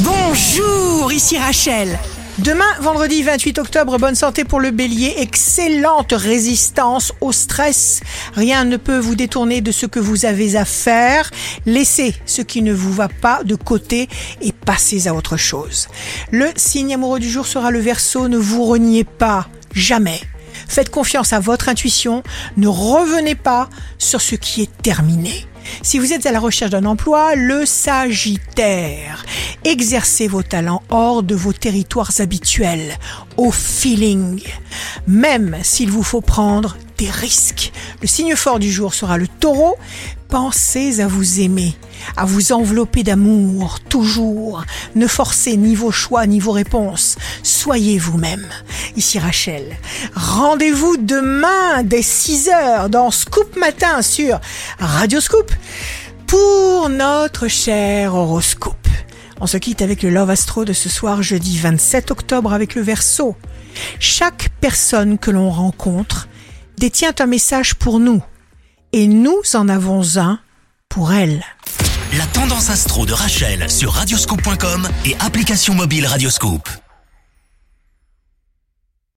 Bonjour, ici Rachel. Demain, vendredi 28 octobre, bonne santé pour le bélier, excellente résistance au stress. Rien ne peut vous détourner de ce que vous avez à faire. Laissez ce qui ne vous va pas de côté et passez à autre chose. Le signe amoureux du jour sera le verso, ne vous reniez pas, jamais. Faites confiance à votre intuition, ne revenez pas sur ce qui est terminé. Si vous êtes à la recherche d'un emploi, le Sagittaire. Exercez vos talents hors de vos territoires habituels, au feeling, même s'il vous faut prendre des risques. Le signe fort du jour sera le taureau. Pensez à vous aimer, à vous envelopper d'amour, toujours. Ne forcez ni vos choix ni vos réponses. Soyez vous-même. Ici Rachel. Rendez-vous demain dès 6 heures dans Scoop Matin sur Radio Scoop pour notre cher horoscope. On se quitte avec le Love Astro de ce soir jeudi 27 octobre avec le Verseau. Chaque personne que l'on rencontre détient un message pour nous et nous en avons un pour elle. La tendance astro de Rachel sur radioscope.com et application mobile Radioscope.